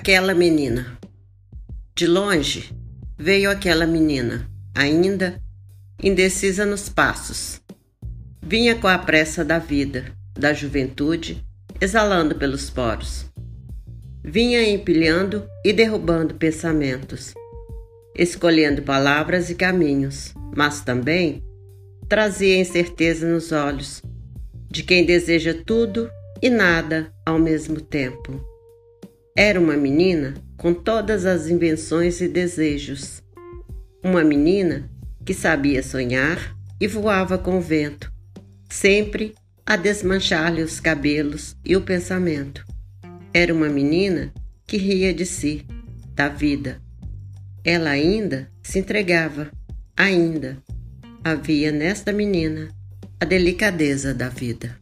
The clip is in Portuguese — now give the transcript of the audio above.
Aquela menina. De longe veio aquela menina, ainda indecisa nos passos. Vinha com a pressa da vida, da juventude, exalando pelos poros. Vinha empilhando e derrubando pensamentos, escolhendo palavras e caminhos, mas também trazia incerteza nos olhos de quem deseja tudo e nada ao mesmo tempo. Era uma menina com todas as invenções e desejos. Uma menina que sabia sonhar e voava com o vento, sempre a desmanchar-lhe os cabelos e o pensamento. Era uma menina que ria de si, da vida. Ela ainda se entregava, ainda. Havia nesta menina a delicadeza da vida.